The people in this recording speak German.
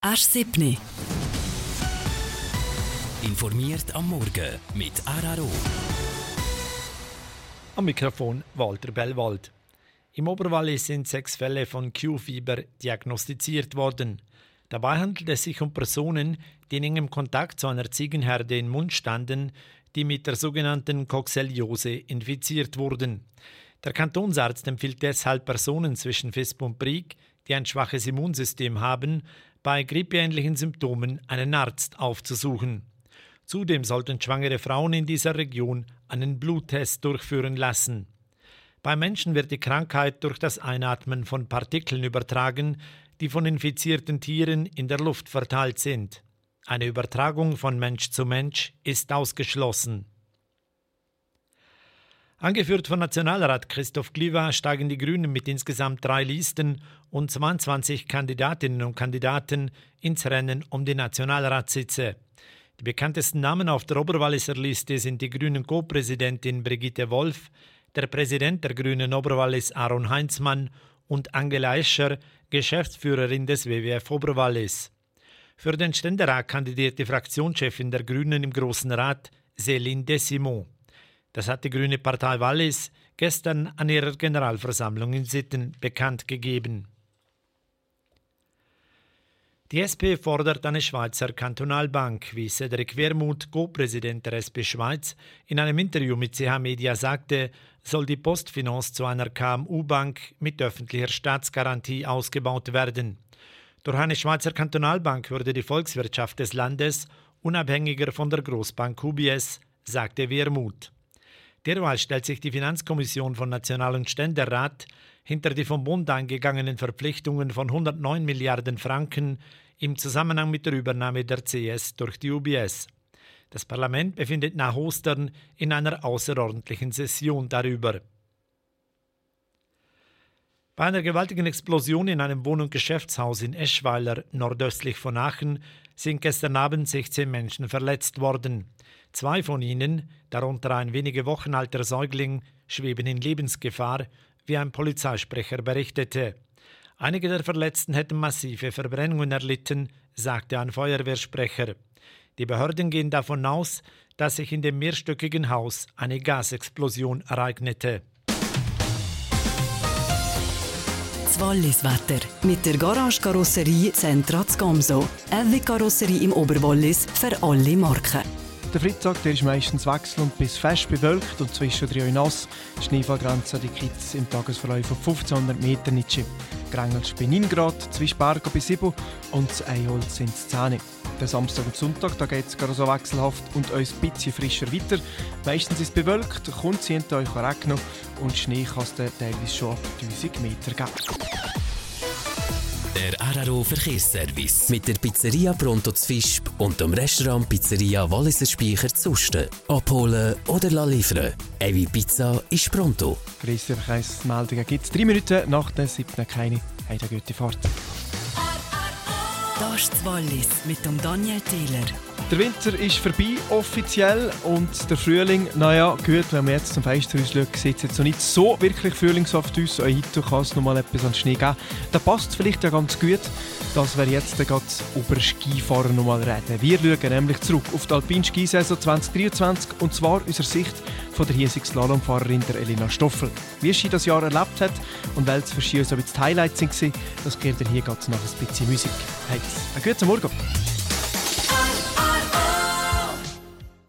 Asch 7. Informiert am Morgen mit Araro. Am Mikrofon Walter Bellwald. Im Oberwallis sind sechs Fälle von Q-Fieber diagnostiziert worden. Dabei handelt es sich um Personen, die in engem Kontakt zu einer Ziegenherde in Mund standen, die mit der sogenannten Coxelliose infiziert wurden. Der Kantonsarzt empfiehlt deshalb Personen zwischen Fisp und Brig, die ein schwaches Immunsystem haben, bei grippeähnlichen Symptomen einen Arzt aufzusuchen. Zudem sollten schwangere Frauen in dieser Region einen Bluttest durchführen lassen. Bei Menschen wird die Krankheit durch das Einatmen von Partikeln übertragen, die von infizierten Tieren in der Luft verteilt sind. Eine Übertragung von Mensch zu Mensch ist ausgeschlossen. Angeführt von Nationalrat Christoph Gliwa steigen die Grünen mit insgesamt drei Listen und 22 Kandidatinnen und Kandidaten ins Rennen um die Nationalratssitze. Die bekanntesten Namen auf der Oberwalliser Liste sind die Grünen Co-Präsidentin Brigitte Wolf, der Präsident der Grünen Oberwallis Aaron Heinzmann und Angela Escher, Geschäftsführerin des WWF Oberwallis. Für den Ständerat kandidiert die Fraktionschefin der Grünen im Großen Rat, Céline Desimont. Das hat die Grüne Partei Wallis gestern an ihrer Generalversammlung in Sitten bekannt gegeben. Die SP fordert eine Schweizer Kantonalbank, wie Cedric Wermuth, Co-Präsident der SP Schweiz, in einem Interview mit CH Media sagte, soll die Postfinance zu einer KMU-Bank mit öffentlicher Staatsgarantie ausgebaut werden. Durch eine Schweizer Kantonalbank würde die Volkswirtschaft des Landes unabhängiger von der Großbank UBS, sagte Wermuth. Derweil stellt sich die Finanzkommission von National- und Ständerat hinter die vom Bund eingegangenen Verpflichtungen von 109 Milliarden Franken im Zusammenhang mit der Übernahme der CS durch die UBS. Das Parlament befindet nach Ostern in einer außerordentlichen Session darüber. Bei einer gewaltigen Explosion in einem Wohn- und Geschäftshaus in Eschweiler, nordöstlich von Aachen, sind gestern Abend 16 Menschen verletzt worden. Zwei von ihnen, darunter ein wenige Wochen alter Säugling, schweben in Lebensgefahr wie ein Polizeisprecher berichtete. Einige der Verletzten hätten massive Verbrennungen erlitten, sagte ein Feuerwehrsprecher. Die Behörden gehen davon aus, dass sich in dem mehrstöckigen Haus eine Gasexplosion ereignete. Wallis Wetter. Mit der Garage Karosserie Zentrat Gomso. Eine Karosserie im Oberwallis für alle Marken. Der Freitag der ist meistens wechsel- und bis fest bewölkt und zwischendrin nass. Die Schneefallgrenze die Kids im Tagesverlauf von 1500 Metern nicht. Grengels bei 9 Grad, Zwischbargo bei 7 und Einholz sind es 10. Der Samstag und Sonntag geht es gerade so wechselhaft und uns ein bisschen frischer weiter. Meistens ist es bewölkt, kommt es hinter euch regnen und Schnee kann es teilweise schon ab 1000 Meter geben. Der Araro Verkehrsservice mit der Pizzeria Pronto Fischb und dem Restaurant Pizzeria Walliser Speicher Zusten. Abholen oder la liefern. Evi Pizza ist pronto. Grüße Verkehrsmeldungen gibt es drei Minuten nach der siebten keine. Eine gute Ist Wallis mit dem Daniel Thieler. Der Winter ist vorbei, offiziell. Und der Frühling, naja, gut, wenn wir jetzt zum Fenster schauen, sieht es jetzt noch nicht so wirklich frühlingshaft aus. Heute kann es noch mal etwas an Schnee geben. Da passt vielleicht ja ganz gut, dass wir jetzt gerade über Skifahren noch mal reden. Wir schauen nämlich zurück auf die Alpine Skisaison 2023 und zwar aus der Sicht von der hiesigen Slalomfahrerin der Elina Stoffel. Wie sie das Jahr erlebt hat und welches für sie so die Highlights waren, das gehört hier ganz nach ein bisschen Musik. Hey, Aqui é Samurco.